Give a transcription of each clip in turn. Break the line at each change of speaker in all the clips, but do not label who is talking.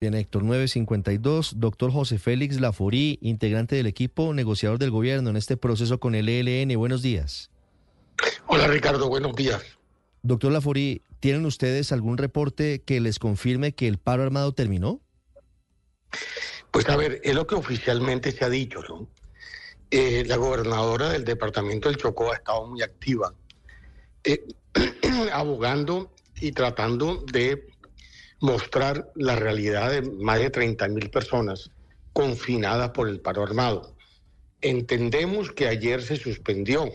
Bien, Héctor, 952, doctor José Félix Laforí, integrante del equipo negociador del gobierno en este proceso con el ELN. Buenos días.
Hola Ricardo, buenos días.
Doctor Laforí, ¿tienen ustedes algún reporte que les confirme que el paro armado terminó?
Pues a ver, es lo que oficialmente se ha dicho, ¿no? Eh, la gobernadora del departamento del Chocó ha estado muy activa, eh, abogando y tratando de mostrar la realidad de más de 30 mil personas confinadas por el paro armado. Entendemos que ayer se suspendió,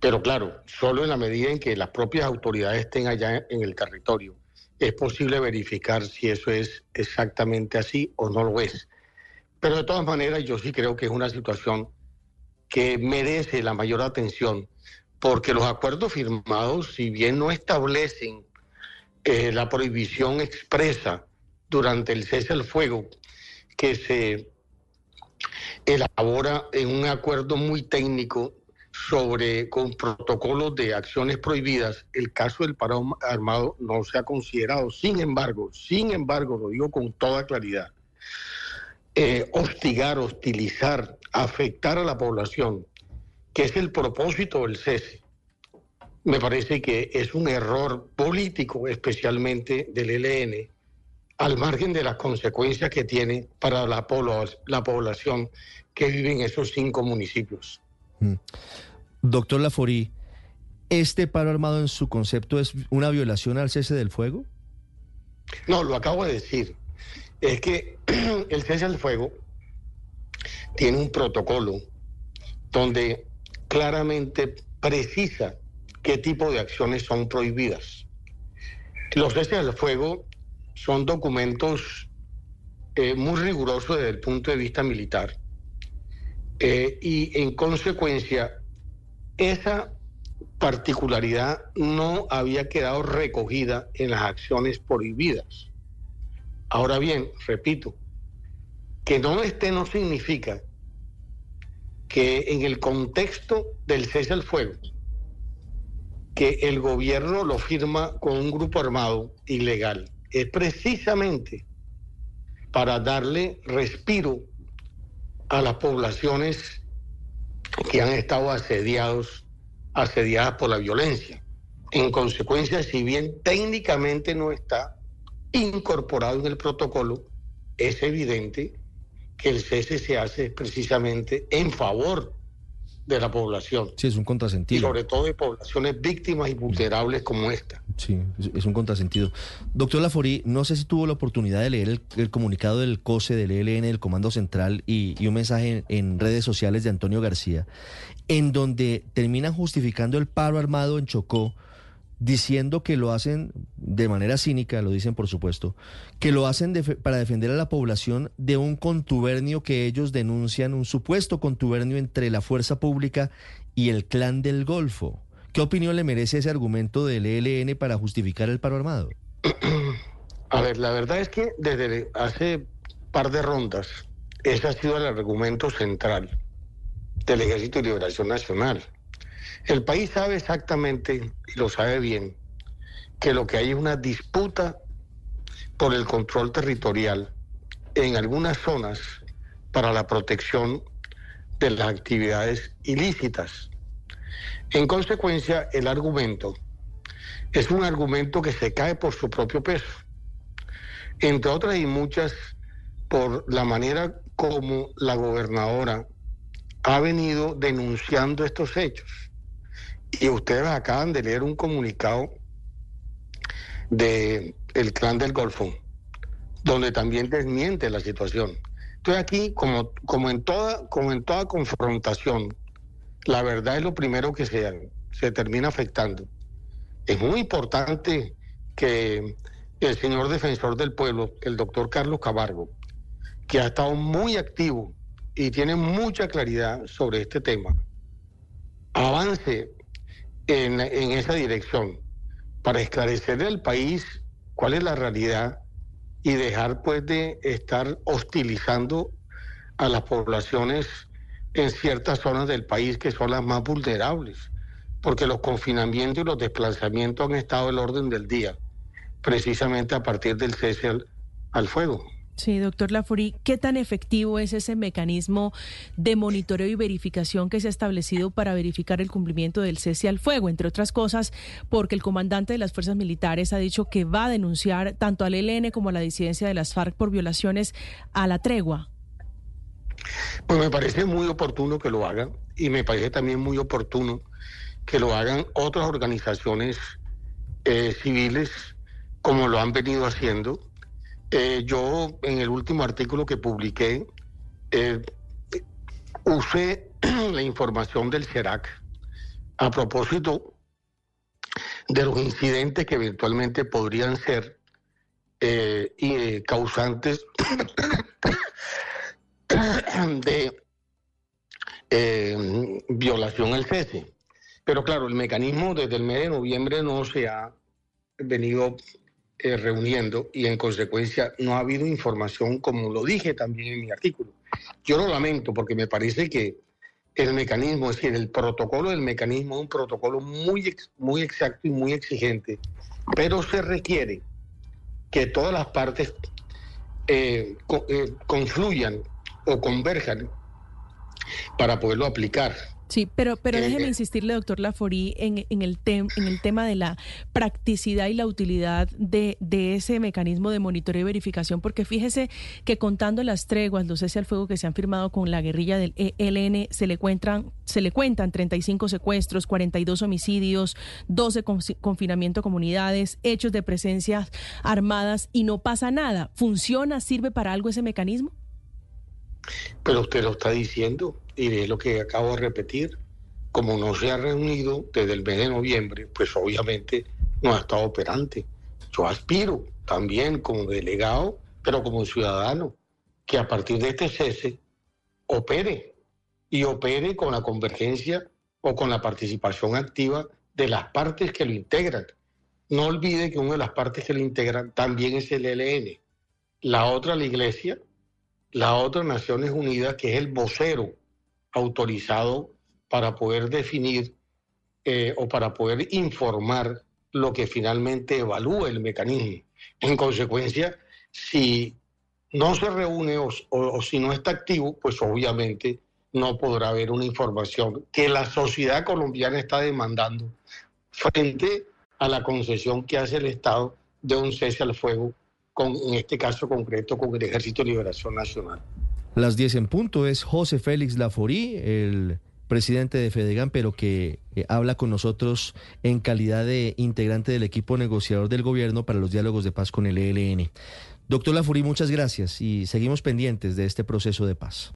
pero claro, solo en la medida en que las propias autoridades estén allá en el territorio, es posible verificar si eso es exactamente así o no lo es. Pero de todas maneras, yo sí creo que es una situación que merece la mayor atención, porque los acuerdos firmados, si bien no establecen la prohibición expresa durante el cese al fuego que se elabora en un acuerdo muy técnico sobre con protocolos de acciones prohibidas, el caso del paro armado no se ha considerado. Sin embargo, sin embargo, lo digo con toda claridad, eh, hostigar, hostilizar, afectar a la población, que es el propósito del cese, me parece que es un error político, especialmente del ELN, al margen de las consecuencias que tiene para la, la población que vive en esos cinco municipios. Mm.
Doctor Laforí, ¿este paro armado en su concepto es una violación al cese del fuego?
No, lo acabo de decir. Es que el cese del fuego tiene un protocolo donde claramente precisa qué tipo de acciones son prohibidas. Los ceses al fuego son documentos eh, muy rigurosos desde el punto de vista militar eh, y en consecuencia esa particularidad no había quedado recogida en las acciones prohibidas. Ahora bien, repito, que no esté no significa que en el contexto del cese al fuego que el gobierno lo firma con un grupo armado ilegal. Es precisamente para darle respiro a las poblaciones que han estado asediados, asediadas por la violencia. En consecuencia, si bien técnicamente no está incorporado en el protocolo, es evidente que el cese se hace precisamente en favor de la población.
Sí, es un contrasentido.
Y sobre todo de poblaciones víctimas y vulnerables como esta.
Sí, es, un contrasentido. Doctor Laforí, no sé si tuvo la oportunidad de leer el, comunicado del COSE, del ELN, del Comando Central y, un mensaje en, redes sociales de Antonio García, en donde terminan justificando el paro armado en Chocó diciendo que lo hacen de manera cínica, lo dicen por supuesto, que lo hacen para defender a la población de un contubernio que ellos denuncian, un supuesto contubernio entre la fuerza pública y el clan del Golfo. ¿Qué opinión le merece ese argumento del ELN para justificar el paro armado?
A ver, la verdad es que desde hace par de rondas, ese ha sido el argumento central del Ejército de Liberación Nacional el país sabe exactamente, y lo sabe bien, que lo que hay es una disputa por el control territorial en algunas zonas para la protección de las actividades ilícitas. En consecuencia, el argumento es un argumento que se cae por su propio peso, entre otras y muchas por la manera como la gobernadora ha venido denunciando estos hechos. Y ustedes acaban de leer un comunicado del el clan del Golfo, donde también desmiente la situación. Entonces aquí, como, como, en toda, como en toda confrontación, la verdad es lo primero que se, se termina afectando. Es muy importante que el señor defensor del pueblo, el doctor Carlos Cabargo, que ha estado muy activo y tiene mucha claridad sobre este tema, avance en, esa dirección para esclarecer al país cuál es la realidad y dejar pues de estar hostilizando a las poblaciones en ciertas zonas del país que son las más vulnerables, porque los confinamientos y los desplazamientos han estado el orden del día, precisamente a partir del cese al fuego.
Sí, doctor Lafori, ¿qué tan efectivo es ese mecanismo de monitoreo y verificación que se ha establecido para verificar el cumplimiento del cese al fuego? Entre otras cosas, porque el comandante de las fuerzas militares ha dicho que va a denunciar tanto al ELN como a la disidencia de las FARC por violaciones a la tregua.
Pues me parece muy oportuno que lo hagan y me parece también muy oportuno que lo hagan otras organizaciones eh, civiles como lo han venido haciendo eh, yo en el último artículo que publiqué eh, usé la información del CERAC a propósito de los incidentes que eventualmente podrían ser eh, causantes de violación al cese. Pero claro, el mecanismo desde el mes de noviembre no se ha venido eh, reuniendo y en consecuencia no ha habido información como lo dije también en mi artículo. Yo lo lamento porque me parece que el mecanismo, es decir, el protocolo del mecanismo es un protocolo muy, muy exacto y muy exigente, pero se requiere que todas las partes eh, eh, confluyan o converjan para poderlo aplicar.
Sí, pero, pero eh, déjeme insistirle, doctor Laforí, en, en, el en el tema de la practicidad y la utilidad de, de, ese mecanismo de monitoreo y verificación, porque fíjese que contando las treguas, los cese al fuego que se han firmado con la guerrilla del ELN, se le cuentan, se le cuentan 35 secuestros, 42 homicidios, 12 confinamiento a comunidades, hechos de presencias armadas y no pasa nada. ¿Funciona? ¿Sirve para algo ese mecanismo?
Pero usted lo está diciendo y es lo que acabo de repetir. Como no se ha reunido desde el mes de noviembre, pues obviamente no ha estado operante. Yo aspiro también como delegado, pero como ciudadano, que a partir de este cese opere y opere con la convergencia o con la participación activa de las partes que lo integran. No olvide que una de las partes que lo integran también es el ELN. La otra, la Iglesia, la otra Naciones Unidas, que es el vocero autorizado para poder definir eh, o para poder informar lo que finalmente evalúa el mecanismo. En consecuencia, si no se reúne o, si no está activo, pues obviamente no podrá haber una información que la sociedad colombiana está demandando frente a la concesión que hace el Estado de un cese al fuego en este caso concreto con el Ejército de Liberación Nacional.
Las 10 en punto es José Félix Laforí, el presidente de Fedegan, pero que eh, habla con nosotros en calidad de integrante del equipo negociador del gobierno para los diálogos de paz con el ELN. Doctor Laforí, muchas gracias y seguimos pendientes de este proceso de paz.